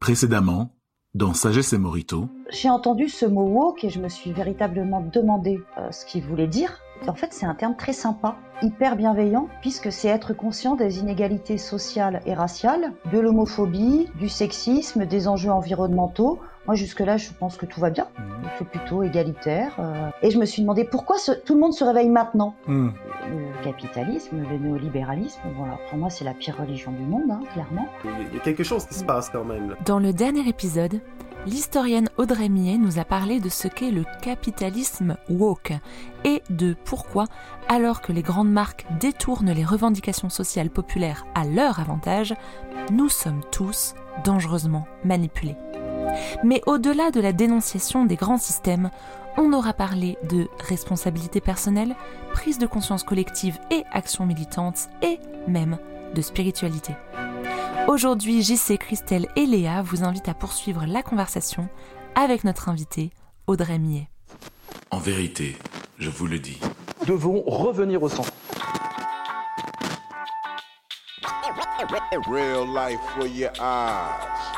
Précédemment, dans Sagesse et Morito. J'ai entendu ce mot woke et je me suis véritablement demandé euh, ce qu'il voulait dire. En fait, c'est un terme très sympa, hyper bienveillant, puisque c'est être conscient des inégalités sociales et raciales, de l'homophobie, du sexisme, des enjeux environnementaux. Moi, jusque-là, je pense que tout va bien. Mmh. C'est plutôt égalitaire. euh. Et je me suis demandé pourquoi ce- tout le monde se réveille maintenant. Mmh. Le capitalisme, le néolibéralisme, voilà, pour moi, c'est la pire religion du monde, hein, clairement. Il y a quelque chose qui se passe quand même. Là. Dans le dernier épisode, l'historienne Audrey Millet nous a parlé de ce qu'est le capitalisme woke et de pourquoi, alors que les grandes marques détournent les revendications sociales populaires à leur avantage, nous sommes tous dangereusement manipulés. Mais au-delà de la dénonciation des grands systèmes, on aura parlé de responsabilité personnelle, prise de conscience collective et action militante, et même de spiritualité. Aujourd'hui, JC, Christelle et Léa vous invitent à poursuivre la conversation avec notre invitée, Audrey Millet. En vérité, je vous le dis. devons revenir au centre. Real life for your eyes.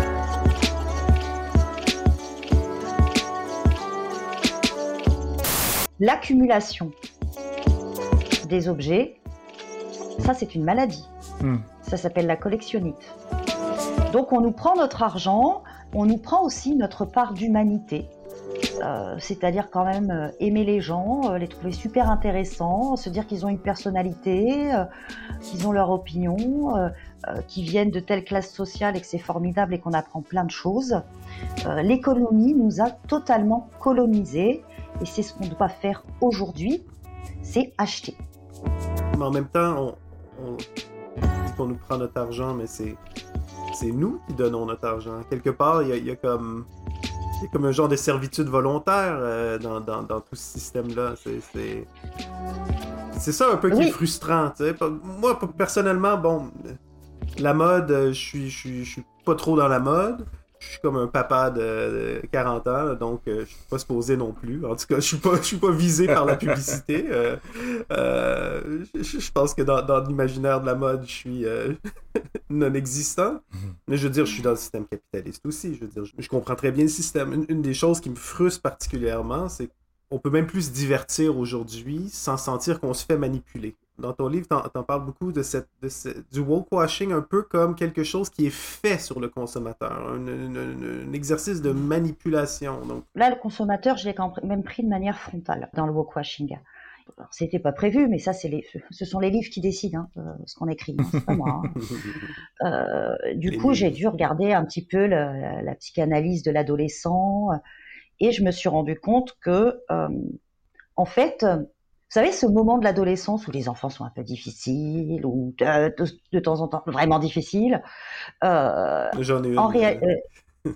L'accumulation des objets, ça c'est une maladie. Hmm. Ça s'appelle la collectionnite. Donc on nous prend notre argent, on nous prend aussi notre part d'humanité. Euh, c'est-à-dire quand même euh, aimer les gens, euh, les trouver super intéressants, se dire qu'ils ont une personnalité, qu'ils ont leur opinion, qu'ils viennent de telle classe sociale et que c'est formidable et qu'on apprend plein de choses. L'économie nous a totalement colonisés et c'est ce qu'on doit faire aujourd'hui, c'est acheter. mais en même temps, on, nous prend notre argent, mais c'est c'est nous qui donnons notre argent. Quelque part, il y a, il y a comme il y a comme un genre de servitude volontaire euh, dans, dans, dans tout ce système-là. C'est- ça un peu qui Oui. est frustrant. Moi, personnellement, bon, la mode, je suis, je suis, je suis pas trop dans la mode. Je suis comme un papa de, de 40 ans, donc euh, je suis pas supposé non plus. En tout cas, je suis pas, je suis pas visé par la publicité. Euh, euh, je, je pense que dans, dans l'imaginaire de la mode, je suis euh, non existant. Mais je veux dire, je suis dans le système capitaliste aussi. Je veux dire, je, je comprends très bien le système. Une, une des choses qui me frustre particulièrement, c'est qu'on peut même plus se divertir aujourd'hui sans sentir qu'on se fait manipuler. Dans ton livre, t'en, t'en parles beaucoup de cette, de ce- du woke-washing un peu comme quelque chose qui est fait sur le consommateur, un, un- un- un exercice de manipulation. Donc, Là, le consommateur, je l'ai quand même pris de manière frontale dans le washing. Alors, C'était pas prévu, mais ça, c'est les, ce sont les livres qui décident hein, euh, ce qu'on écrit, hein, c'est pas moi. hein. Euh, du Les coup, j'ai dû regarder un petit peu la, psychanalyse de l'adolescent et je me suis rendu compte que, euh, en fait, savez, ce moment de l'adolescence où les enfants sont un peu difficiles ou de, de- de temps en temps vraiment difficiles, euh, j'en ai en euh,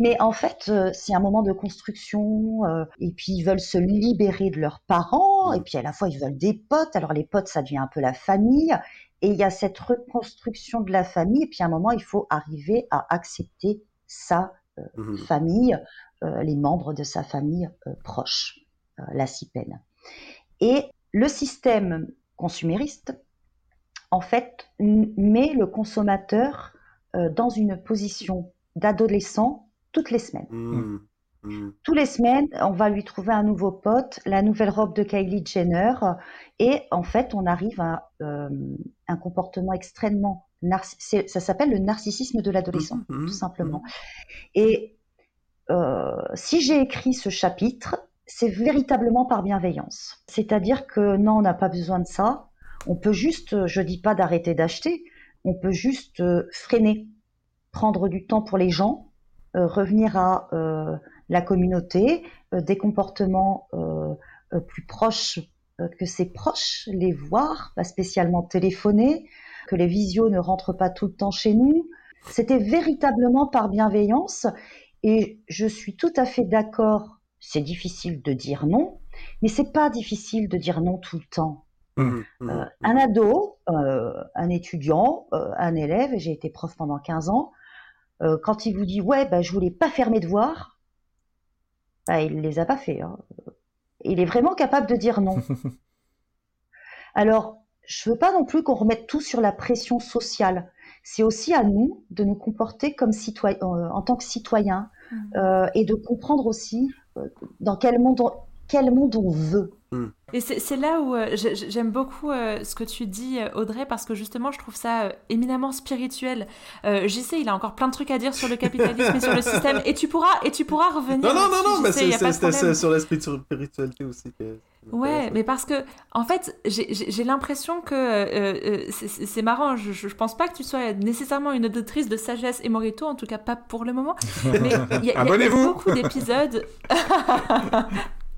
mais en fait, euh, c'est un moment de construction. euh, et puis ils veulent se libérer de leurs parents. Et puis à la fois ils veulent des potes. Alors les potes, ça devient un peu la famille. Et il y a cette reconstruction de la famille. Et puis à un moment, il faut arriver à accepter sa mhm. famille, euh, les membres de sa famille euh, proche, euh, la CIPEN. Et le système consumériste, en fait, met le consommateur euh, dans une position d'adolescent toutes les semaines. Mhm. Mhm. Toutes les semaines, on va lui trouver un nouveau pote, la nouvelle robe de Kylie Jenner, et en fait, on arrive à euh, un comportement extrêmement narcissique. Ça s'appelle le narcissisme de l'adolescent, Mhm. tout simplement. Et euh, si j'ai écrit ce chapitre, c'est véritablement par bienveillance. C'est-à-dire que non, on n'a pas besoin de ça. On peut juste, je dis pas d'arrêter d'acheter, on peut juste euh, freiner, prendre du temps pour les gens, euh, revenir à euh, la communauté, euh, des comportements euh, euh, plus proches euh, que ses proches, les voir, pas spécialement téléphoner, que les visios ne rentrent pas tout le temps chez nous. C'était véritablement par bienveillance et je suis tout à fait d'accord c'est difficile de dire non, mais c'est pas difficile de dire non tout le temps. Mhm, mhm, Euh, mhm. un ado, euh, un étudiant, euh, un élève, et j'ai été prof pendant 15 ans, euh, quand il vous dit ouais, bah, je voulais pas faire mes devoirs, bah, il les a pas fait. hein. Il est vraiment capable de dire non. Alors, je veux pas non plus qu'on remette tout sur la pression sociale. C'est aussi à nous de nous comporter comme citoyens, en tant que citoyens, Euh, et de comprendre aussi euh, dans quel monde on, quel monde on veut. Et c'est là où euh, j'ai- j'aime beaucoup euh, ce que tu dis, Audrey, parce que justement, je trouve ça euh, éminemment spirituel. Euh, JC, il a encore plein de trucs à dire sur le capitalisme et sur le système, et tu pourras, et tu pourras revenir. Non, non, non, non, mais c'est- sur la spiritualité aussi que. Ouais, mais parce que, en fait, j'ai- l'impression que euh, euh, c'est- marrant. Je, je je pense pas que tu sois nécessairement une auditrice de sagesse et morito, en tout cas pas pour le moment. Mais il y a- beaucoup d'épisodes.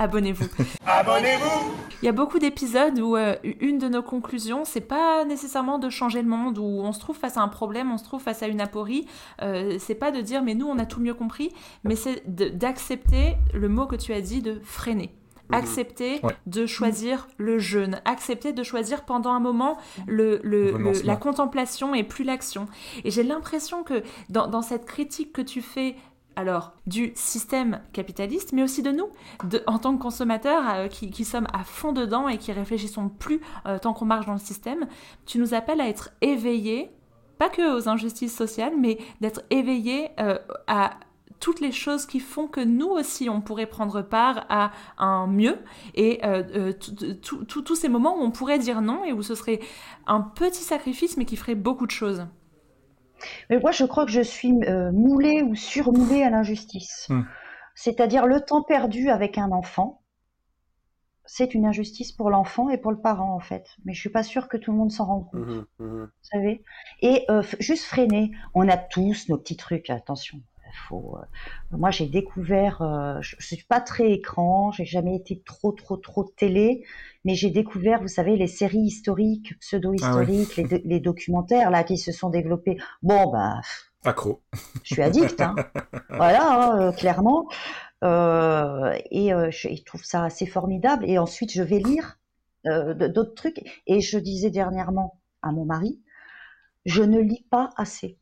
Abonnez-vous. Abonnez-vous Il y a beaucoup d'épisodes où euh, une de nos conclusions, c'est pas nécessairement de changer le monde, où on se trouve face à un problème, on se trouve face à une aporie. Euh, c'est pas de dire mais nous on a tout mieux compris, mais c'est d'accepter le mot que tu as dit de freiner. Accepter Ouais. de choisir le jeûne, accepter de choisir pendant un moment le, le- le- Renoncement. la contemplation et plus l'action. Et j'ai l'impression que dans, dans cette critique que tu fais, alors du système capitaliste, mais aussi de nous, de, en tant que consommateurs euh, qui, qui sommes à fond dedans et qui réfléchissons plus euh, tant qu'on marche dans le système, tu nous appelles à être éveillés, pas que aux injustices sociales, mais d'être éveillés euh, à toutes les choses qui font que nous aussi on pourrait prendre part à un mieux et euh, euh, tout- tous ces moments où on pourrait dire non et où ce serait un petit sacrifice mais qui ferait beaucoup de choses. Mais moi, je crois que je suis euh, moulée ou surmoulée à l'injustice. Hmm. C'est-à-dire le temps perdu avec un enfant, c'est une injustice pour l'enfant et pour le parent, en fait. Mais je suis pas sûre que tout le monde s'en rende compte, Mhm, mhm. vous savez. Et euh, juste freiner. On a tous nos petits trucs, attention. Faut, euh, moi, j'ai découvert, euh, je, je suis pas très écran, j'ai jamais été trop, trop, trop télé, mais j'ai découvert, vous savez, les séries historiques, pseudo-historiques, les, do- les documentaires là qui se sont développés. Bon, bah, Accro. je suis addict, hein. voilà, hein, euh, clairement. Euh, et je, je trouve ça assez formidable. Et ensuite, je vais lire d'autres trucs. Et je disais dernièrement à mon mari, je ne lis pas assez.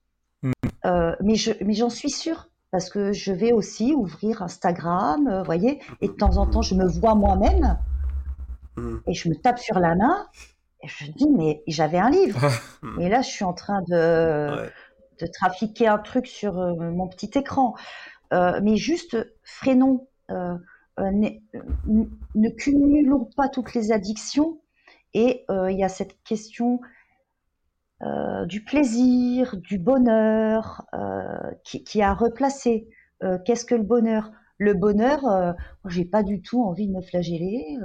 Mhm. Euh, mais je, mais j'en suis sûre parce que je vais aussi ouvrir Instagram, euh, voyez, et de temps en temps, je me vois moi-même Mhm. et je me tape sur la main. Et je me dis, mais j'avais un livre. Et là, je suis en train de, Ouais. de trafiquer un truc sur euh, mon petit écran. Euh, mais juste freinons, euh, ne, ne cumulons pas toutes les addictions. Et euh, il y a cette question euh, du plaisir, du bonheur, euh, qui, qui a replacé. Euh, Qu'est-ce que le bonheur? Le bonheur, j'ai pas du tout envie de me flageller,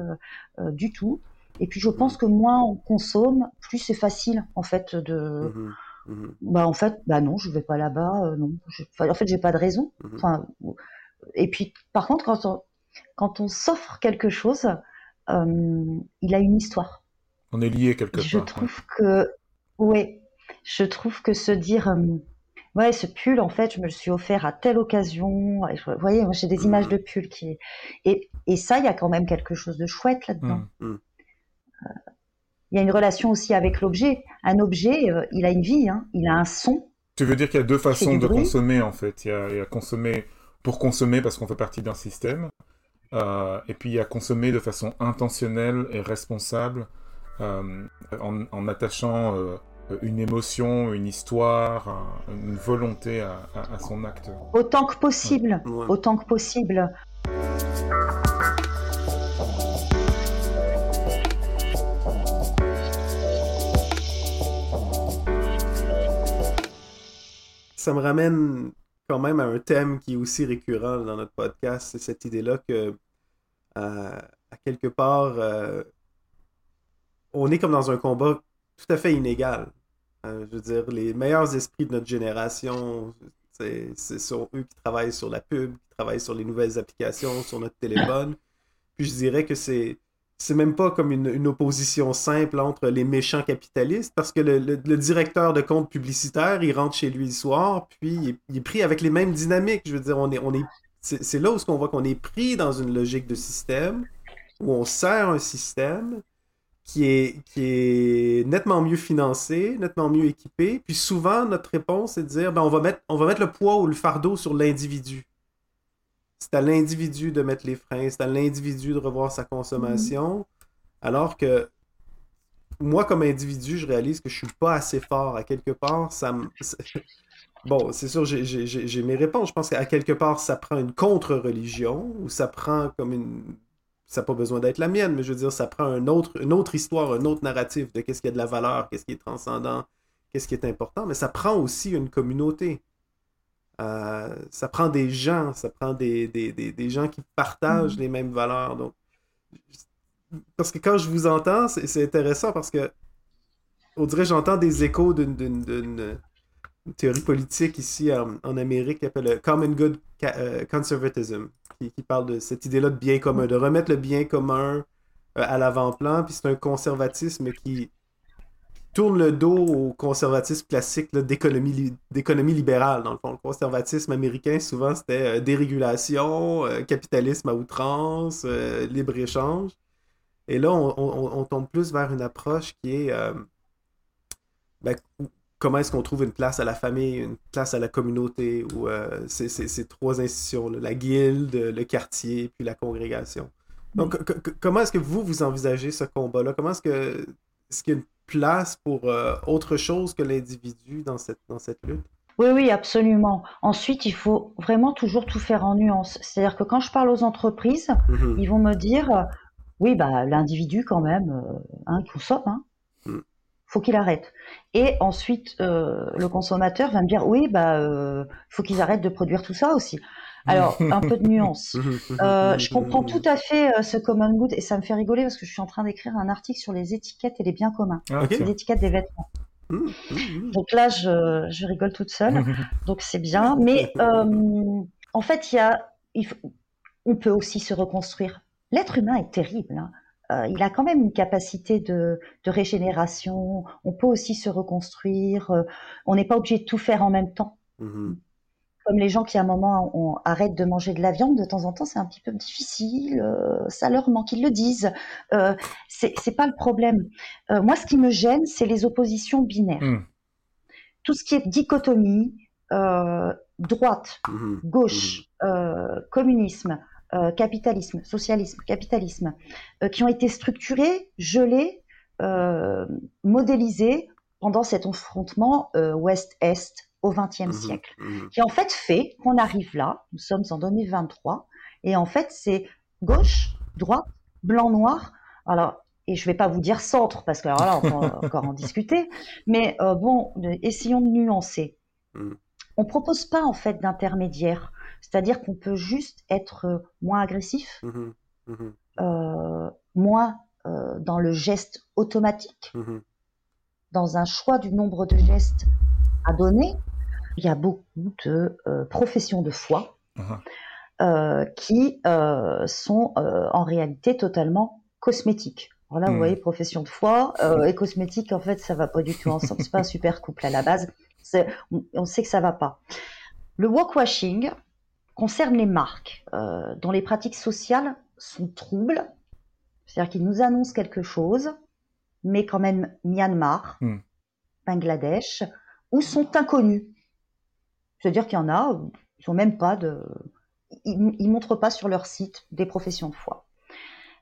du tout. Et puis je pense que moins on consomme, plus c'est facile en fait de, Mhm, mhm, bah en fait, bah non, je vais pas là-bas, non. Je- enfin, en fait, j'ai pas de raison. Enfin, et puis, par contre, quand on, quand on s'offre quelque chose, il a une histoire. On est lié quelque Et je part. trouve que, ouais, je trouve que se dire, euh, ouais, ce pull, en fait, je me le suis offert à telle occasion. Et je- vous voyez, moi, j'ai des images de pull qui, et, et ça, il y a quand même quelque chose de chouette là-dedans. Mm. Il y a une relation aussi avec l'objet. Un objet, euh, il a une vie, hein, il a un son. Tu veux dire qu'il y a deux façons du de bruit. consommer en fait. Il y a, il y a consommer pour consommer parce qu'on fait partie d'un système, euh, et puis il y a consommer de façon intentionnelle et responsable euh, en, en attachant euh, une émotion, une histoire, un- une volonté à, à- à son acte. Autant que possible, Ouais. autant que possible. ça me ramène quand même à un thème qui est aussi récurrent dans notre podcast, c'est cette idée-là que, euh, à quelque part, euh, on est comme dans un combat tout à fait inégal. Euh, je veux dire, les meilleurs esprits de notre génération, c'est sont eux qui travaillent sur la pub, qui travaillent sur les nouvelles applications, sur notre téléphone. Puis je dirais que c'est c'est même pas comme une, opposition simple entre les méchants capitalistes, parce que le, directeur de compte publicitaire, il rentre chez lui le soir, puis il est, il est pris avec les mêmes dynamiques. Je veux dire, on est, on est c'est là où on voit qu'on est pris dans une logique de système, où on sert un système qui est, qui est nettement mieux financé, nettement mieux équipé. Puis souvent, notre réponse est de dire ben, on, va mettre, on va mettre le poids ou le fardeau sur l'individu. C'est à l'individu de mettre les freins, c'est à l'individu de revoir sa consommation. Alors que moi, comme individu, je réalise que je suis pas assez fort. À quelque part, ça me. Bon, c'est sûr, j'ai mes réponses. Je pense qu'à quelque part, ça prend une contre-religion, ou ça prend comme une. Ça n'a pas besoin d'être la mienne, mais je veux dire, ça prend un autre, une autre histoire, un autre narratif de qu'est-ce qui a de la valeur, qu'est-ce qui est transcendant, qu'est-ce qui est important, mais ça prend aussi une communauté. Euh, ça prend des gens, ça prend des, des, des, gens qui partagent mm. les mêmes valeurs. Donc, parce que quand je vous entends, c'est intéressant parce que on dirait j'entends des échos d'une théorie politique ici en, Amérique qui s'appelle le Common Good euh, Conservatism, qui, parle de cette idée-là de bien commun, de remettre le bien commun euh, à l'avant-plan. Puis c'est un conservatisme qui tourne le dos au conservatisme classique d'économie libérale. Dans le fond, le conservatisme américain, souvent, c'était euh, dérégulation, capitalisme à outrance, libre-échange. Et là, on, tombe plus vers une approche qui est euh, ben, comment est-ce qu'on trouve une place à la famille, une place à la communauté, ou euh, ces, trois institutions, la guilde, le quartier, puis la congrégation. Donc, comment est-ce que vous, vous envisagez ce combat-là? Comment est-ce que est-ce qu'il y a une place pour euh, autre chose que l'individu dans cette, dans cette lutte? Oui, oui, absolument. Ensuite, il faut vraiment toujours tout faire en nuance. C'est-à-dire que quand je parle aux entreprises, mm-hmm. ils vont me dire oui, bah, l'individu quand même, euh, hein, consomme, hein. Faut qu'il arrête. Et ensuite, euh, le consommateur va me dire, oui, bah, euh, faut qu'ils arrêtent de produire tout ça aussi. Alors, un peu de nuance. Euh, je comprends tout à fait ce common good et ça me fait rigoler parce que je suis en train d'écrire un article sur les étiquettes et les biens communs, ah, les étiquettes des vêtements. Mm, mm, Donc là, je, je, rigole toute seule. Donc c'est bien. Mais en fait, il y a, il faut, on peut aussi se reconstruire l'être humain est terrible. Hein. Euh, il a quand même une capacité de, régénération. On peut aussi se reconstruire. Euh, on n'est pas obligé de tout faire en même temps. Mm-hmm. Comme les gens qui à un moment on, arrêtent de manger de la viande de temps en temps, c'est un petit peu difficile. Euh, ça leur manque, ils le disent. c'est pas le problème. moi, ce qui me gêne, c'est les oppositions binaires. Mm. Tout ce qui est dichotomie, droite, mm-hmm. gauche, mm-hmm. communisme, euh, capitalisme, socialisme, capitalisme, euh, qui ont été structurés, gelés, euh, modélisés pendant cet affrontement Ouest-Est au XXe mmh siècle, mmh qui en fait fait qu'on arrive là, nous sommes en 2023, et en fait c'est gauche, droite, blanc, noir. Alors, et je ne vais pas vous dire centre, parce que alors là, on va encore en discuter, mais bon, essayons de nuancer. Mmh. On ne propose pas en fait d'intermédiaire. C'est-à-dire qu'on peut juste être euh, moins agressif, mmh mmh euh, moins euh, dans le geste automatique, mmh dans un choix du nombre de gestes à donner. Il y a beaucoup de professions de foi uh-huh. qui sont en réalité totalement cosmétiques. Alors là, vous voyez, profession de foi et cosmétique, en fait, ça va pas du tout ensemble. C'est pas un super couple à la base. On sait que ça va pas. Le walkwashing, concerne les marques euh, dont les pratiques sociales sont troubles, c'est-à-dire qu'ils nous annoncent quelque chose, mais quand même Myanmar, hmm. Bangladesh, ou sont inconnus. C'est-à-dire qu'il y en a, ils ont même pas de, ils, ne montrent pas sur leur site des professions de foi.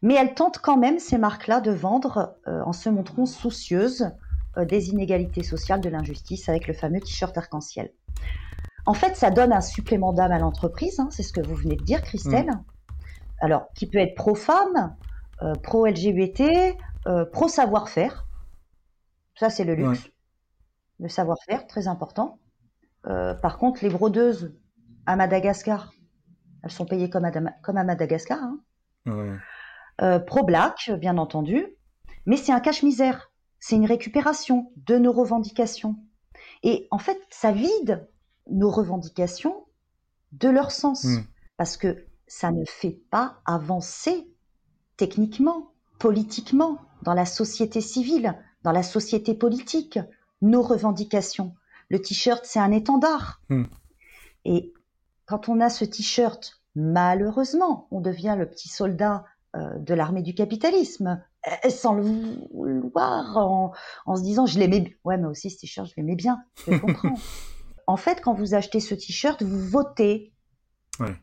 Mais elles tentent quand même ces marques-là de vendre euh, en se montrant soucieuses euh, des inégalités sociales, de l'injustice, avec le fameux t-shirt arc-en-ciel. En fait, ça donne un supplément d'âme à l'entreprise, hein, c'est ce que vous venez de dire, Christelle. Mm. Alors, qui peut être pro-femme, euh, pro-LGBT, euh, pro-savoir-faire. Ça, c'est le luxe. Le savoir-faire, très important. Euh, par contre, les brodeuses à Madagascar, elles sont payées comme à, Madagascar. Hein. pro-black, bien entendu. Mais c'est un cache-misère. C'est une récupération de nos revendications. Et en fait, ça vide nos revendications de leur sens. Hmm. Parce que ça ne fait pas avancer techniquement, politiquement, dans la société civile, dans la société politique, nos revendications. Le t-shirt, c'est un étendard. Hmm. Et quand on a ce t-shirt malheureusement, on devient le petit soldat euh, de l'armée du capitalisme, euh, sans le vouloir, en, en se disant je l'aimais bien. Ouais, mais aussi ce t-shirt, je l'aimais bien, je comprends. en fait, quand vous achetez ce t-shirt, vous votez Ouais.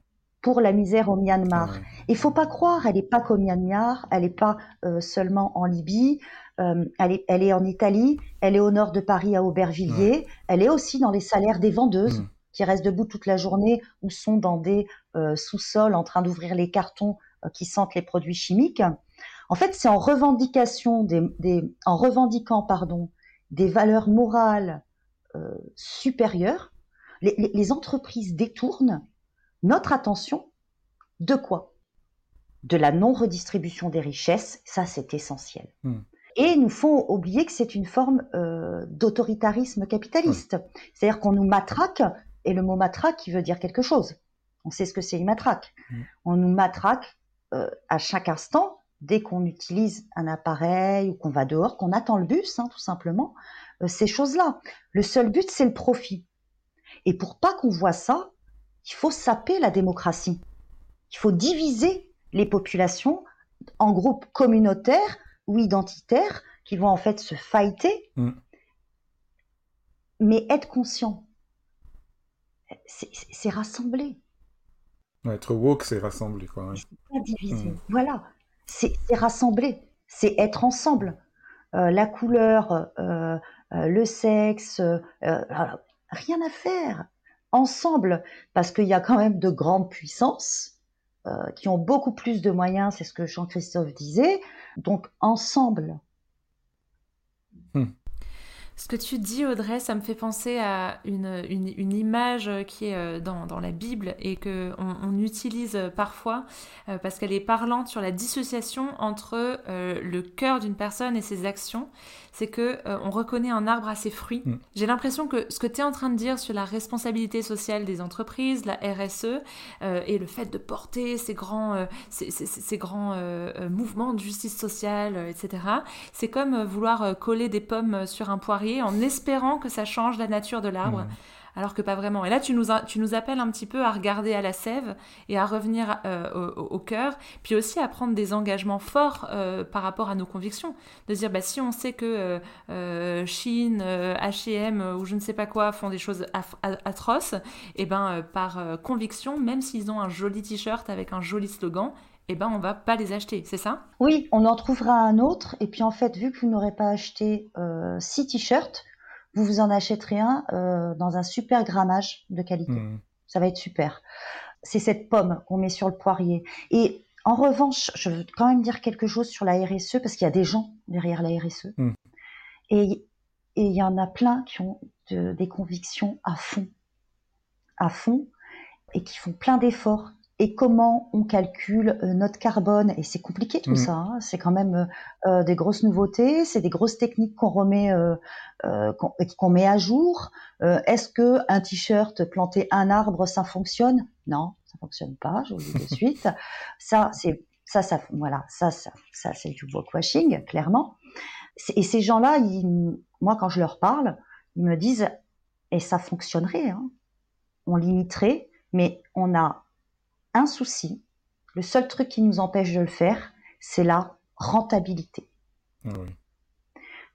pour la misère au Myanmar. Ouais. Il faut pas croire, elle n'est pas qu'au Myanmar, elle n'est pas euh, seulement en Libye, euh, elle, est, elle est en Italie, elle est au nord de Paris à Aubervilliers, elle est aussi dans les salaires des vendeuses Mm. qui restent debout toute la journée ou sont dans des euh, sous-sols en train d'ouvrir les cartons qui sentent les produits chimiques. En fait, c'est en revendication des, des- en revendiquant pardon des valeurs morales euh, supérieures, les, les- les entreprises détournent notre attention de quoi? De la non-redistribution des richesses, ça c'est essentiel. Hmm. Et nous font oublier que c'est une forme euh, d'autoritarisme capitaliste. C'est-à-dire qu'on nous matraque, et le mot matraque qui veut dire quelque chose. On sait ce que c'est une matraque. Hmm. On nous matraque euh, à chaque instant, dès qu'on utilise un appareil ou qu'on va dehors, qu'on attend le bus, hein, tout simplement, ces choses-là. Le seul but, c'est le profit. Et pour pas qu'on voit ça, il faut saper la démocratie. Il faut diviser les populations en groupes communautaires ou identitaires qui vont en fait se fighter, Mm. mais être conscient. C'est- rassembler, Ouais, être woke, c'est rassembler, quoi. ouais. pas diviser. Mm. Voilà, c'est rassembler, c'est être ensemble. Euh, la couleur, euh, euh, le sexe, euh, voilà. rien à faire. Ensemble, parce qu'il y a quand même de grandes puissances euh, qui ont beaucoup plus de moyens, c'est ce que Jean-Christophe disait. Donc ensemble. Ce que tu dis, Audrey, ça me fait penser à une, une, une image qui est euh, dans, dans la Bible et que on, on utilise parfois euh, parce qu'elle est parlante sur la dissociation entre euh, le cœur d'une personne et ses actions. C'est que euh, on reconnaît un arbre à ses fruits. Mm. J'ai l'impression que ce que tu es en train de dire sur la responsabilité sociale des entreprises, la RSE, et le fait de porter ces grands, ces, ces- ces grands mouvements de justice sociale, etc., c'est comme vouloir coller des pommes sur un poirier en espérant que ça change la nature de l'arbre, Mm. alors que pas vraiment. Et là, tu nous, a- tu nous appelles un petit peu à regarder à la sève et à revenir euh, au, cœur, puis aussi à prendre des engagements forts euh, par rapport à nos convictions. De dire, bah, si on sait que euh, Chine, euh, H&M ou je ne sais pas quoi font des choses atroces, et ben euh, par conviction, même s'ils ont un joli t-shirt avec un joli slogan, et ben on va pas les acheter, c'est ça? Oui, on en trouvera un autre. Et puis en fait, vu que vous n'aurez pas acheté euh, six t-shirts, vous vous en achèterez un euh, dans un super grammage de qualité. Mm. Ça va être super. C'est cette pomme qu'on met sur le poirier. Et en revanche, je veux quand même dire quelque chose sur la RSE parce qu'il y a des gens derrière la RSE. Mm. Et et il y en a plein qui ont de- des convictions à fond, à fond, et qui font plein d'efforts. Et comment on calcule euh, notre carbone? Et c'est compliqué tout Mm. ça. hein. C'est quand même euh, des grosses nouveautés, c'est des grosses techniques qu'on remet, euh, euh, qu'on qu'on met à jour. Euh, Est-ce que un t-shirt planter un arbre ça fonctionne? Non, ça fonctionne pas. Je vous le dis de suite. Ça, c'est ça, ça, voilà, ça, ça, ça c'est du washing, clairement. Et ces gens-là, ils- moi, quand je leur parle, ils me disent, et ça fonctionnerait, hein. on limiterait, mais on a un souci. Le seul truc qui nous empêche de le faire, c'est la rentabilité. Ah oui.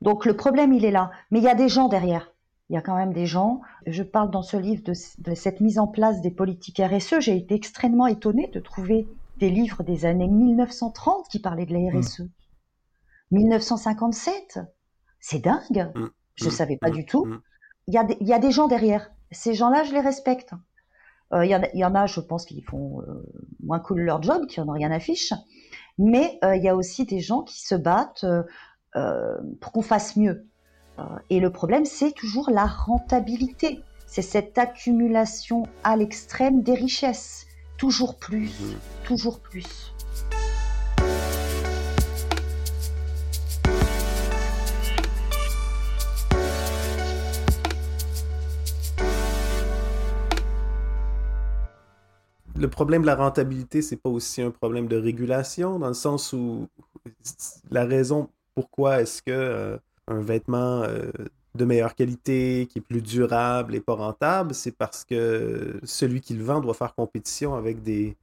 Donc le problème, il est là. Mais il y a des gens derrière. Il y a quand même des gens. Je parle dans ce livre de, de cette mise en place des politiques RSE. J'ai été extrêmement étonnée de trouver des livres des années 1930 qui parlaient de la RSE. 1957, c'est dingue. Mm. Je Mm. savais pas du tout. Il y, a des, il y a des gens derrière. Ces gens-là, je les respecte. Euh, Il y, en a- il y en a, je pense, qui font euh, moins cool leur job, qui en ont rien à fiche. Mais euh, il y a aussi des gens qui se battent euh, euh, pour qu'on fasse mieux. Euh, et le problème, c'est toujours la rentabilité. C'est cette accumulation à l'extrême des richesses. Toujours plus, Mhm. toujours plus. Le problème de la rentabilité, c'est pas aussi un problème de régulation, dans le sens où la raison pourquoi est-ce que euh, un vêtement euh, de meilleure qualité, qui est plus durable et pas rentable, c'est parce que celui qui le vend doit faire compétition avec des,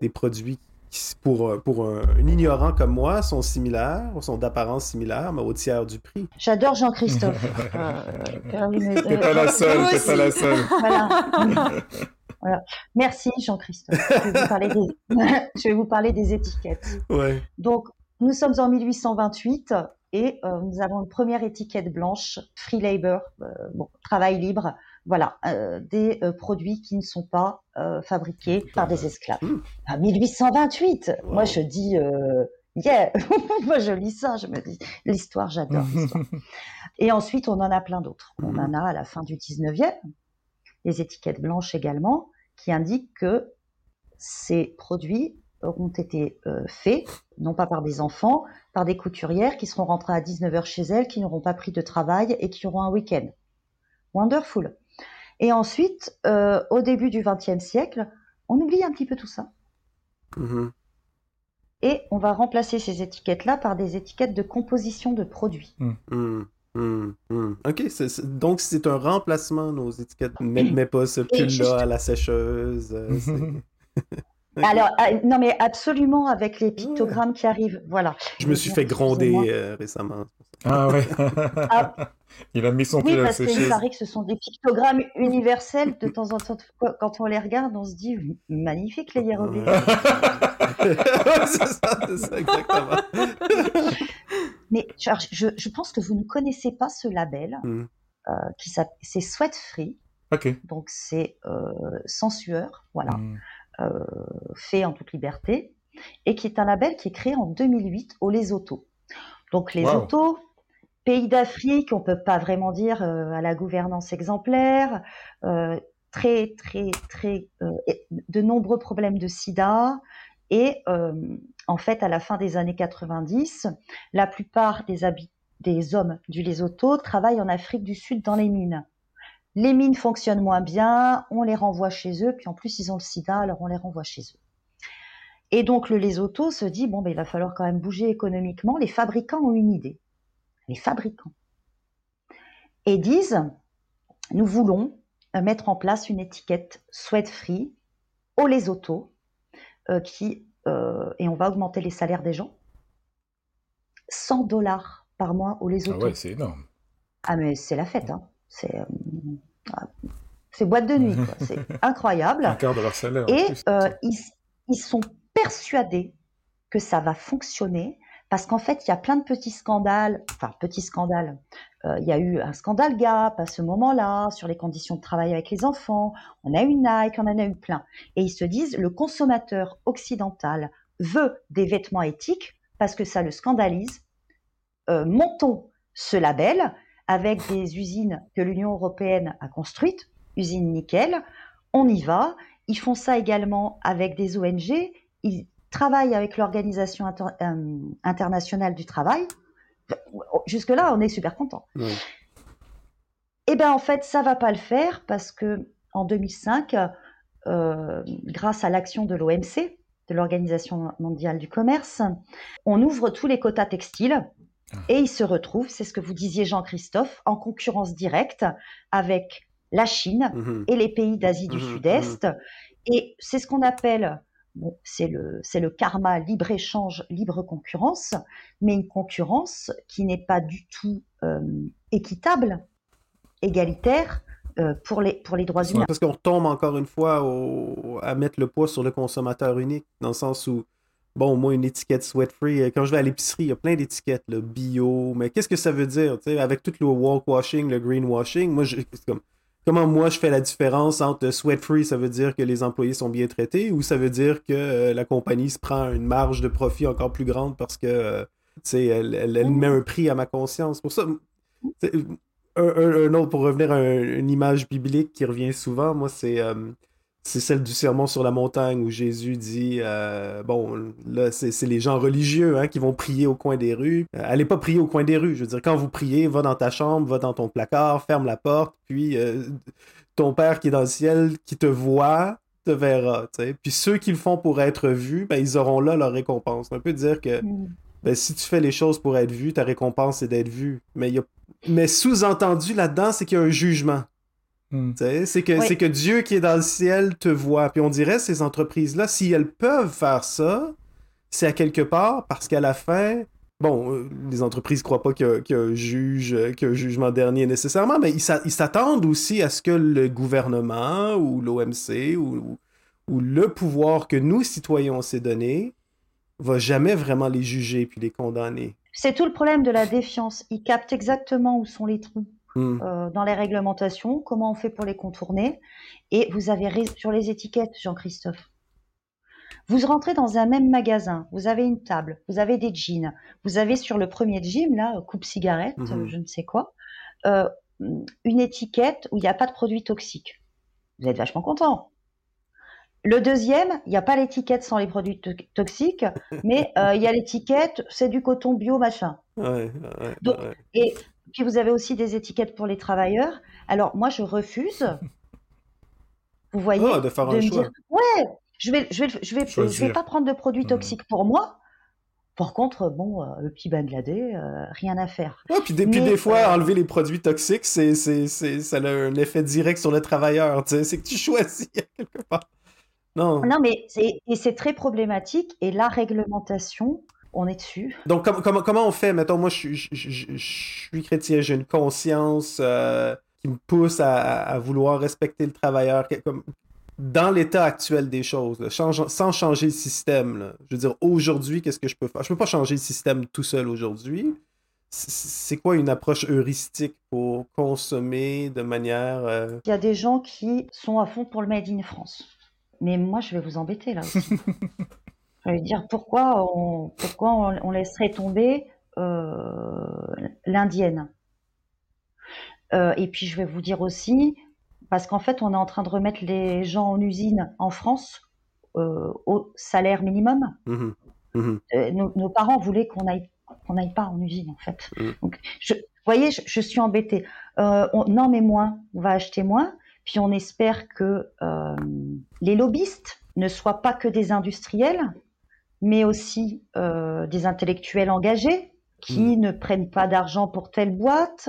des produits qui, pour, euh, pour un, un ignorant comme moi, sont similaires, sont d'apparence similaire, mais au tiers du prix. J'adore Jean-Christophe. Euh, euh, T'es pas la seule, Moi t'es pas la seule. Voilà. Voilà. Merci Jean-Christophe. Je, vais vous parler des- je vais vous parler des étiquettes. Ouais. Donc, nous sommes en 1828 et euh, nous avons une première étiquette blanche, free labor, euh, bon, travail libre. Voilà, euh, des produits qui ne sont pas fabriqués par des esclaves. À 1828, Wow. moi je dis, yeah, moi je lis ça, je me dis, l'histoire, j'adore l'histoire. Et ensuite, on en a plein d'autres. On Mhm. en a à la fin du 19e, les étiquettes blanches également, qui indiquent que ces produits auront été euh, faits, non pas par des enfants, par des couturières qui seront rentrées à 19h chez elles, qui n'auront pas pris de travail et qui auront un week-end. Wonderful. Et ensuite, euh, au début du XXe siècle, on oublie un petit peu tout ça. Mhm. Et on va remplacer ces étiquettes-là par des étiquettes de composition de produits. Mhm. Mhm. Mhm. Ok, donc c'est un remplacement, nos étiquettes. Mets, mets pas ce pull-là à la sécheuse. euh. Alors, ah, non mais absolument avec les pictogrammes qui arrivent, voilà. Je me suis fait gronder euh, récemment. Ah ouais. Ah. Il a mis son Oui, pied à la parce qu'il paraît que ce sont des pictogrammes universels. De temps en temps, quand on les regarde, on se dit magnifique les hiéroglyphes. c'est ça, c'est ça, exactement. Mais je, je- je pense que vous ne connaissez pas ce label Mhm. euh, qui s'appelle c'est Sweat Free, Ok. donc c'est euh, sans sueur, voilà, Mm. Euh, fait en toute liberté, et qui est un label qui est créé en 2008 au Lesotho. Donc Lesotho, pays d'Afrique, on peut pas vraiment dire euh, à la gouvernance exemplaire, euh, très très très euh, de nombreux problèmes de sida et en fait à la fin des années 90, la plupart des des hommes du Lesotho travaillent en Afrique du Sud dans les mines. Les mines fonctionnent moins bien, on les renvoie chez eux, puis en plus ils ont le sida, alors on les renvoie chez eux. Et donc le Lesotho se dit, bon, ben, il va falloir quand même bouger économiquement. Les fabricants ont une idée. Les fabricants. Et disent, nous voulons euh, mettre en place une étiquette sweat free au Lesotho, euh, qui, euh, et on va augmenter les salaires des gens. 100 dollars par mois au Ah Lesotho. ouais, c'est énorme. Ah mais c'est la fête, hein. c'est ah, c'est boîte de nuit, c'est incroyable. Un quart de leur salaire. Et euh, ils, ils sont persuadés que ça va fonctionner parce qu'en fait il y a plein de petits scandales, enfin petits scandales. Euh, il y a eu un scandale Gap à ce moment-là sur les conditions de travail avec les enfants. On a eu Nike, on en a eu plein. Et ils se disent le consommateur occidental veut des vêtements éthiques parce que ça le scandalise. Euh, montons ce label avec des usines que l'Union européenne a construites, usines nickel. On y va. Ils font ça également avec des ONG. Ils travaillent avec l'Organisation inter- euh, internationale du travail. Jusque-là, on est super content. Eh bien, en fait, ça va pas le faire parce que en 2005, euh, grâce à l'action de l'OMC, de l'Organisation mondiale du commerce, on ouvre tous les quotas textiles et ils se retrouvent, c'est ce que vous disiez Jean-Christophe, en concurrence directe avec la Chine Mhm. et les pays d'Asie du Mhm, Sud-Est. Et c'est ce qu'on appelle, bon, c'est le, le karma libre-échange, libre concurrence, mais une concurrence qui n'est pas du tout euh, équitable, égalitaire euh, pour, les, pour les droits humains. Parce qu'on retombe encore une fois au- à mettre le poids sur le consommateur unique, dans le sens où, bon, moi, une étiquette sweat free, euh, quand je vais à l'épicerie, il y a plein d'étiquettes, le bio, mais qu'est-ce que ça veut dire, tu sais, avec tout le walk-washing, le greenwashing, moi, je, comme, comment moi je fais la différence entre sweat free, ça veut dire que les employés sont bien traités, ou ça veut dire que euh, la compagnie se prend une marge de profit encore plus grande parce que, euh, tu sais, elle, met un prix à ma conscience. Pour ça, un, autre, pour revenir à un- une image biblique qui revient souvent, moi, c'est c'est celle du sermon sur la montagne où Jésus dit euh, Bon, là, c'est les gens religieux hein, qui vont prier au coin des rues. Euh, allez pas prier au coin des rues. Je veux dire, quand vous priez, va dans ta chambre, va dans ton placard, ferme la porte, puis euh, ton Père qui est dans le ciel, qui te voit, te verra. Puis ceux qui le font pour être vus, ben, ils auront là leur récompense. On peut dire que Mm. ben, si tu fais les choses pour être vu, ta récompense c'est d'être vu. Mais, il y a- mais sous-entendu là-dedans, c'est qu'il y a un jugement. Mm. Sais, C'est que, Oui. c'est que Dieu qui est dans le ciel te voit. Puis on dirait, ces entreprises-là, si elles peuvent faire ça, c'est à quelque part parce qu'à la fin, bon, euh, les entreprises ne croient pas qu'il y, y euh, qu'il y a un jugement dernier nécessairement, mais ils s'a- ils s'attendent aussi à ce que le gouvernement ou l'OMC ou, ou- ou le pouvoir que nous, citoyens, on s'est donné, va jamais vraiment les juger puis les condamner. C'est tout le problème de la défiance. Ils captent exactement où sont les trous Hmm. euh, dans les réglementations, comment on fait pour les contourner. Et vous avez sur les étiquettes, Jean-Christophe. Vous rentrez dans un même magasin, vous avez une table, vous avez des jeans, vous avez sur le premier jean, là, coupe cigarette, Mhm. euh, je ne sais quoi, euh, une étiquette où il n'y a pas de produits toxiques. Vous êtes vachement content. Le deuxième, il n'y a pas l'étiquette sans les produits to- toxiques, mais euh, il y a l'étiquette, c'est du coton bio, machin. Ouais, ouais, Donc, ouais. Et puis vous avez aussi des étiquettes pour les travailleurs. Alors moi, je refuse. Vous voyez, Ah, de faire un me choix. dire, ouais, je vais, je vais, je vais, je vais pas prendre de produits Mhm. toxiques pour moi. Par contre, bon, euh, le petit Bangladais, euh, rien à faire. Ouais, puis des, puis des fois, euh, enlever les produits toxiques, c'est, c'est, c'est, ça a un effet direct sur le travailleur. tu sais. C'est que tu choisis quelque part. Non. Non, mais c'est, et c'est très problématique. Et la réglementation, on est dessus. Donc, com- comment comment on fait? Mettons, moi, je, suis- je, je- je- je suis chrétien, j'ai une conscience euh, qui me pousse à, vouloir respecter le travailleur. Comme- dans l'état actuel des choses, là, change- sans changer le système. là. Je veux dire, aujourd'hui, qu'est-ce que je peux faire? Je peux pas changer le système tout seul aujourd'hui. C'est quoi une approche heuristique pour consommer de manière... euh, Il y a des gens qui sont à fond pour le Made in France. Mais moi, je vais vous embêter là aussi. je vais dire pourquoi on, pourquoi on, on laisserait tomber euh, l'indienne? Euh, et puis je vais vous dire aussi, parce qu'en fait, on est en train de remettre les gens en usine en France euh, au salaire minimum. mhm. Euh, nos, nos parents voulaient qu'on aille qu'on n'aille pas en usine en fait. Mm. Donc, je, vous voyez, je, je suis embêtée. On, non mais moins, on va acheter moins. Puis on espère que les lobbyistes ne soient pas que des industriels, mais aussi euh, des intellectuels engagés qui ne prennent pas d'argent pour telle boîte.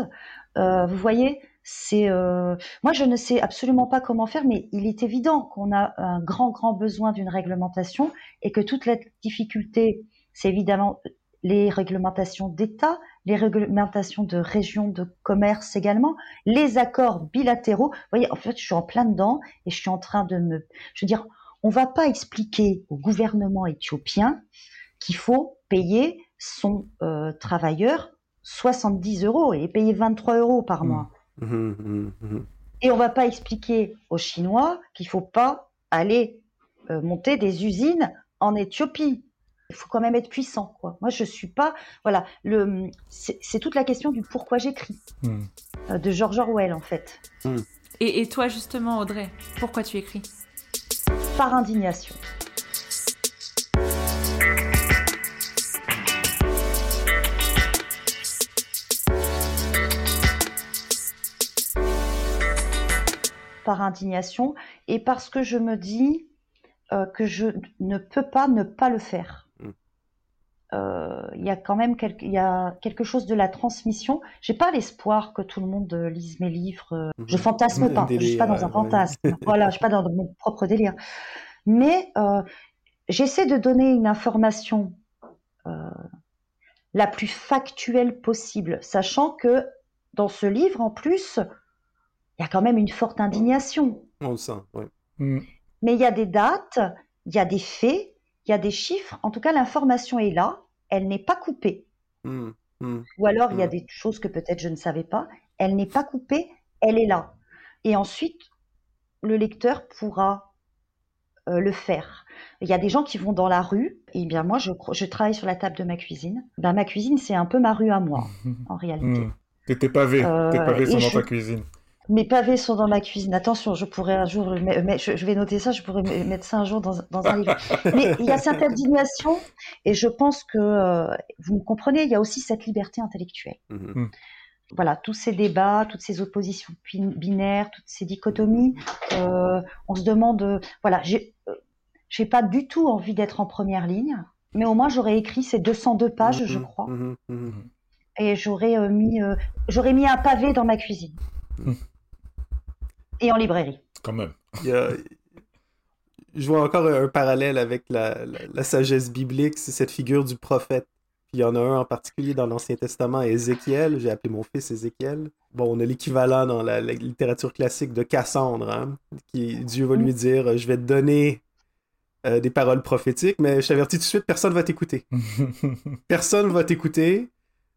Euh, vous voyez, c'est euh, moi je ne sais absolument pas comment faire, mais il est évident qu'on a un grand grand besoin d'une réglementation et que toute la difficulté, c'est évidemment les réglementations d'État, les réglementations de régions de commerce également, les accords bilatéraux. Vous voyez, en fait, je suis en plein dedans et je suis en train de me, je veux dire, on va pas expliquer au gouvernement éthiopien qu'il faut payer son euh, travailleur 70 euros et payer 23 euros par mois. Mhm, mhm, mhm. Et on va pas expliquer aux Chinois qu'il faut pas aller euh, monter des usines en Éthiopie. Il faut quand même être puissant, quoi. Moi, je suis pas, voilà, le, c'est toute la question du pourquoi j'écris euh, de George Orwell en fait, Et, et toi, justement, Audrey, pourquoi tu écris? Par indignation. Par indignation et parce que je me dis euh, que je ne peux pas ne pas le faire. Euh, Il y a quand même quelque, il y a quelque chose de la transmission. J'ai pas l'espoir que tout le monde euh, lise mes livres. euh, Je fantasme pas. je suis pas délire, dans un ouais. fantasme. voilà, je suis pas dans mon propre délire. Mais euh, j'essaie de donner une information euh, la plus factuelle possible, sachant que dans ce livre, en plus, il y a quand même une forte indignation. On le sent, ouais. Mm. Mais il y a des dates, il y a des faits, il y a des chiffres. En tout cas, l'information est là, elle n'est pas coupée. Mm, mm. Ou alors, il y a Mm. des choses que peut-être je ne savais pas. Elle n'est pas coupée, elle est là. Et ensuite, le lecteur pourra euh, le faire. Il y a des gens qui vont dans la rue. Et bien moi, je, je travaille sur la table de ma cuisine. Ben, ma cuisine, c'est un peu ma rue à moi, en réalité. Tes Euh, tes et sont dans je- ta cuisine. Mes pavés sont dans ma cuisine. Attention, je pourrais un jour, mais, je, je vais noter ça, je pourrais me- mettre ça un jour dans, dans un livre. Mais il y a cette indignation, et je pense que euh, vous me comprenez, il y a aussi cette liberté intellectuelle. Mhm. Voilà, tous ces débats, toutes ces oppositions bin- binaires, toutes ces dichotomies, euh, on se demande, euh, voilà, j'ai j'ai pas du tout envie d'être en première ligne, mais au moins j'aurais écrit ces 202 pages, je Mhm, crois, mhm, mhm. et j'aurais euh, mis, euh, j'aurais mis un pavé dans ma cuisine. Et en librairie. Quand même. Il y a- Je vois encore un parallèle avec la, la- la sagesse biblique, c'est cette figure du prophète. Puis il y en a un en particulier dans l'Ancien Testament, Ézéchiel. J'ai appelé mon fils Ézéchiel. Bon, on a l'équivalent dans la, la littérature classique de Cassandre, hein, qui Dieu va lui dire Je vais te donner euh, des paroles prophétiques, mais je t'avertis tout de suite, personne va t'écouter. Personne va t'écouter,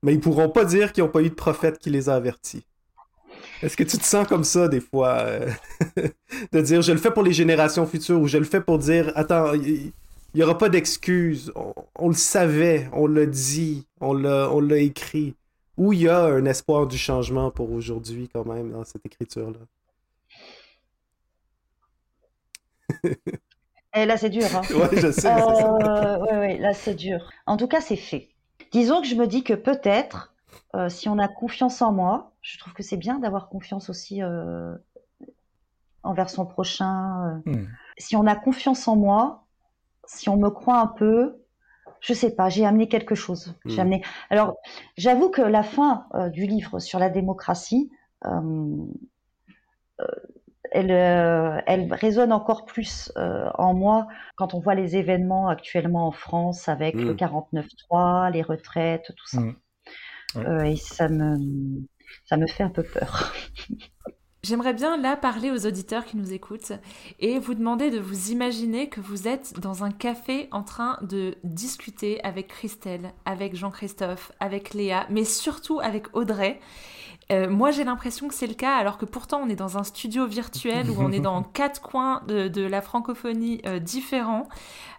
mais ils pourront pas dire qu'ils n'ont pas eu de prophète qui les a avertis. Est-ce que tu te sens comme ça des fois euh, de dire je le fais pour les générations futures ou je le fais pour dire attends, il n'y aura pas d'excuses, on, on le savait, on l'a dit, on l'a écrit. Où il y a un espoir du changement pour aujourd'hui quand même dans cette écriture-là? Et là, c'est dur. Hein. Ouais, je sais. Euh, ouais, ouais, là, c'est dur. En tout cas, c'est fait. Disons que je me dis que peut-être, euh, si on a confiance en moi, je trouve que c'est bien d'avoir confiance aussi euh, envers son prochain. euh. Hmm. Si on a confiance en moi, si on me croit un peu, je sais pas, j'ai amené quelque chose. J'ai Hmm. amené. Alors, j'avoue que la fin euh, du livre sur la démocratie, elle, elle résonne encore plus en moi quand on voit les événements actuellement en France avec le 49.3, les retraites, tout ça. Ouais. Euh, et ça me, ça me fait un peu peur. J'aimerais bien là parler aux auditeurs qui nous écoutent et vous demander de vous imaginer que vous êtes dans un café en train de discuter avec Christelle, avec Jean-Christophe, avec Léa, mais surtout avec Audrey. Euh, moi, j'ai l'impression que c'est le cas, alors que pourtant on est dans un studio virtuel où on est dans quatre coins de, de la francophonie euh, différents.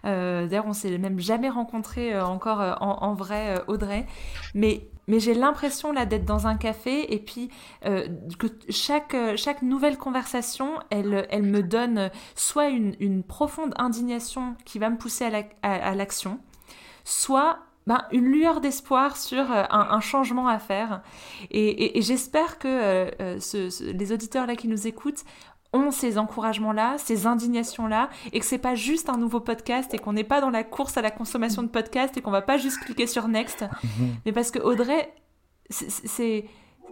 Euh, D'ailleurs, on s'est même jamais rencontrés euh, encore en, en vrai, Audrey. Mais, mais j'ai l'impression là d'être dans un café et puis euh, que chaque, chaque nouvelle conversation, elle, elle me donne soit une, une profonde indignation qui va me pousser à la- à- à l'action, soit ben, une lueur d'espoir sur euh, un, un changement à faire. Et, et- et j'espère que euh, euh, ce- ce- les auditeurs là qui nous écoutent ont ces encouragements-là, ces indignations-là, et que c'est pas juste un nouveau podcast et qu'on n'est pas dans la course à la consommation de podcasts et qu'on va pas juste cliquer sur next, mais parce que Audrey, c'est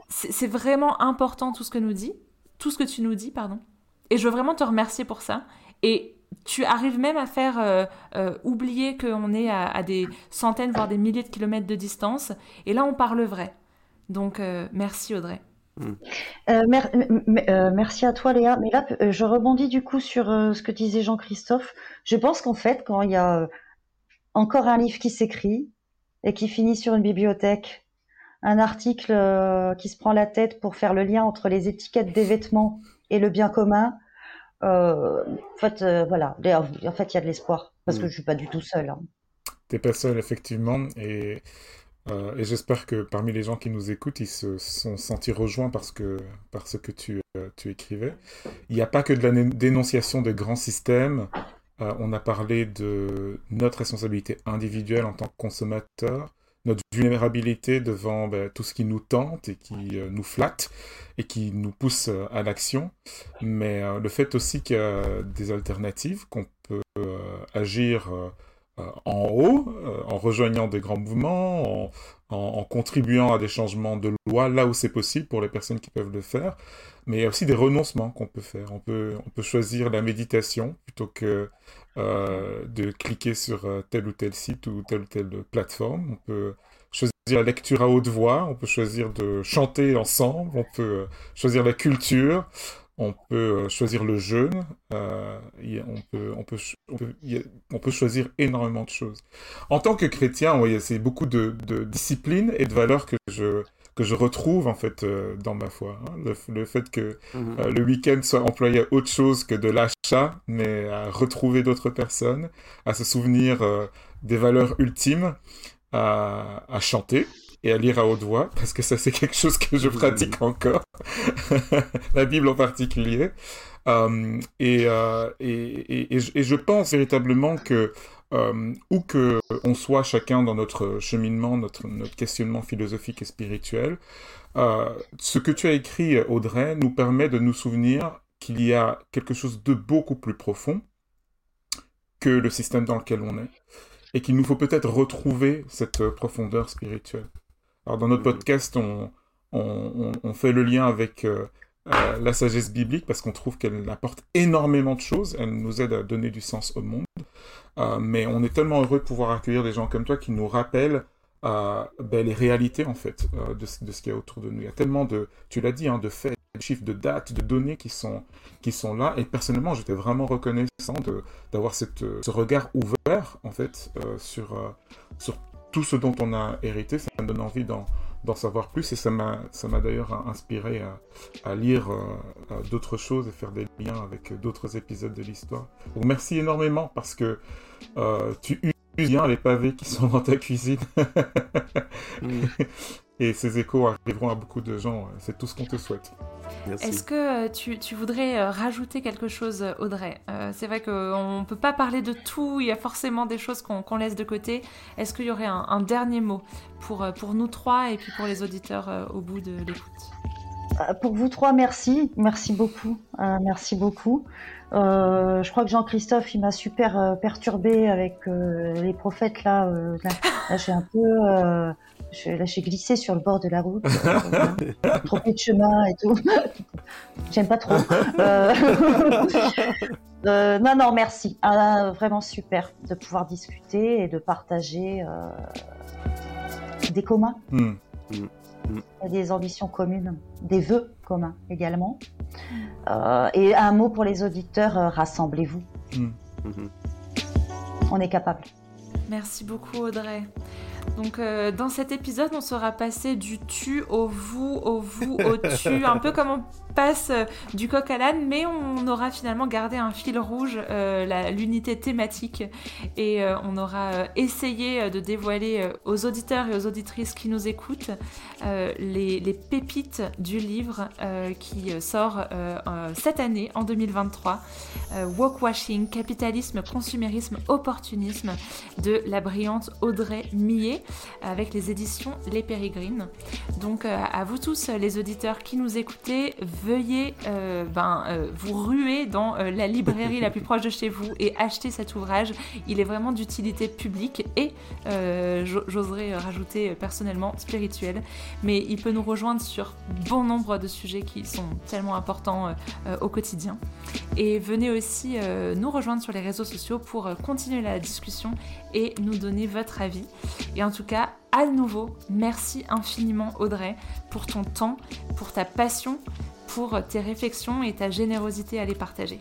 c'est vraiment important tout ce que nous dit, tout ce que tu nous dis, pardon. Et je veux vraiment te remercier pour ça. Et tu arrives même à faire euh, euh, oublier qu'on est à, à des centaines, voire des milliers de kilomètres de distance. Et là, on parle vrai. Donc, euh, merci Audrey. Euh, mer- m- m- euh, merci à toi Léa. Mais là, je rebondis du coup sur euh, ce que disait Jean-Christophe. Je pense qu'en fait, quand il y a encore un livre qui s'écrit et qui finit sur une bibliothèque, un article euh, qui se prend la tête pour faire le lien entre les étiquettes des vêtements et le bien commun, euh, en fait, euh, voilà, en fait, il y a de l'espoir parce que Mm. je suis pas du tout seule. hein. T'es pas seul, effectivement, et, euh, et j'espère que parmi les gens qui nous écoutent, ils se sont sentis rejoints parce que, par ce que tu, tu écrivais. Il n'y a pas que de la dénonciation de grands systèmes. On a parlé de notre responsabilité individuelle en tant que consommateur, notre vulnérabilité devant ben, tout ce qui nous tente et qui euh, nous flatte et qui nous pousse euh, à l'action, mais euh, le fait aussi qu'il y a des alternatives, qu'on peut agir en haut, en rejoignant des grands mouvements, en, en- en contribuant à des changements de loi là où c'est possible pour les personnes qui peuvent le faire. Mais il y a aussi des renoncements qu'on peut faire. On peut, on peut choisir la méditation plutôt que euh, de cliquer sur euh, tel ou tel site ou telle ou telle plateforme. On peut choisir la lecture à haute voix, on peut choisir de chanter ensemble, on peut euh, choisir la culture, on peut euh, choisir le jeûne, euh, on peut, on peut, ch- on peut, il y a- on peut choisir énormément de choses. En tant que chrétien, c'est beaucoup de, de discipline et de valeurs que je, que je retrouve en fait euh, dans ma foi. hein. Le, le fait que Mhm. euh, le week-end soit employé à autre chose que de l'achat, mais à retrouver d'autres personnes, à se souvenir des valeurs ultimes, à, à chanter et à lire à haute voix, parce que ça c'est quelque chose que je pratique encore, la Bible en particulier. Euh, et, euh, et, et, et je- et je pense véritablement que euh, où que on soit chacun dans notre cheminement, notre, notre questionnement philosophique et spirituel, ce que tu as écrit, Audrey, nous permet de nous souvenir qu'il y a quelque chose de beaucoup plus profond que le système dans lequel on est, et qu'il nous faut peut-être retrouver cette profondeur spirituelle. Alors dans notre podcast, on, fait le lien avec euh, la sagesse biblique parce qu'on trouve qu'elle apporte énormément de choses. Elle nous aide à donner du sens au monde. mais on est tellement heureux de pouvoir accueillir des gens comme toi qui nous rappellent ben, les réalités en fait de, de, ce qu'il y a autour de nous. Il y a tellement de, tu l'as dit, hein, de faits, de chiffres, de dates, de données qui sont, qui sont là. Et personnellement, j'étais vraiment reconnaissant d'avoir ce regard ouvert en fait sur, sur tout ce dont on a hérité. Ça me donne envie d'en savoir plus et ça m'a d'ailleurs inspiré à, lire d'autres choses et faire des liens avec d'autres épisodes de l'histoire. Donc merci énormément parce que euh, tu uses bien les pavés qui sont dans ta cuisine. Et ces échos arriveront à beaucoup de gens. C'est tout ce qu'on te souhaite. Est-ce que euh, tu, tu, voudrais euh, rajouter quelque chose, Audrey? Euh, C'est vrai qu'on ne peut pas parler de tout, il y a forcément des choses qu'on laisse de côté. Est-ce qu'il y aurait un, un, dernier mot pour, pour nous trois et puis pour les auditeurs au bout de l'écoute? Pour vous trois, merci. Merci beaucoup. merci beaucoup. Euh, je crois que Jean-Christophe, il m'a super euh, perturbé avec euh, les prophètes là. là, là j'ai un peu, je, là, j'ai glissé sur le bord de la route, trompé de chemin et tout. J'aime pas trop. non, non, merci. Ah, vraiment super de pouvoir discuter et de partager des communs. Hmm. Hmm des ambitions communes, des vœux communs également. Euh, et un mot pour les auditeurs, euh, rassemblez-vous. Mm. On est capable. Merci beaucoup Audrey. Donc euh, dans cet épisode, on sera passé du tu au vous, au vous, au tu, un peu comme on passe euh, du coq à l'âne, mais on aura finalement gardé un fil rouge, euh, l'unité thématique, et on aura essayé de dévoiler aux auditeurs et aux auditrices qui nous écoutent les, les, pépites du livre qui sort cette année, en 2023, Walkwashing, capitalisme, consumérisme, opportunisme, de la brillante Audrey Millet avec les éditions Les Pérégrines. Donc euh, à vous tous les auditeurs qui nous écoutez, veuillez euh, ben, euh, vous ruer dans la librairie la plus proche de chez vous et acheter cet ouvrage. Il est vraiment d'utilité publique et j'oserais rajouter personnellement spirituel, mais il peut nous rejoindre sur bon nombre de sujets qui sont tellement importants au quotidien. Et venez aussi nous rejoindre sur les réseaux sociaux pour continuer la discussion et nous donner votre avis. Et en tout cas, à nouveau, merci infiniment Audrey pour ton temps, pour ta passion, pour tes réflexions et ta générosité à les partager.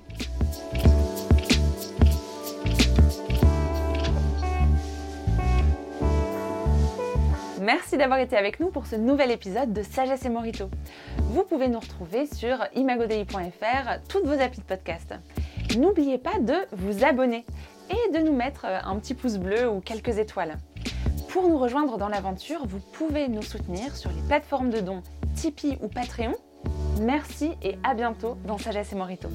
Merci d'avoir été avec nous pour ce nouvel épisode de Sagesse et Morito. Vous pouvez nous retrouver sur imagodei.fr, toutes vos applis de podcast. N'oubliez pas de vous abonner et de nous mettre un petit pouce bleu ou quelques étoiles. Pour nous rejoindre dans l'aventure, vous pouvez nous soutenir sur les plateformes de dons Tipeee ou Patreon. Merci et à bientôt dans Sagesse et Morito.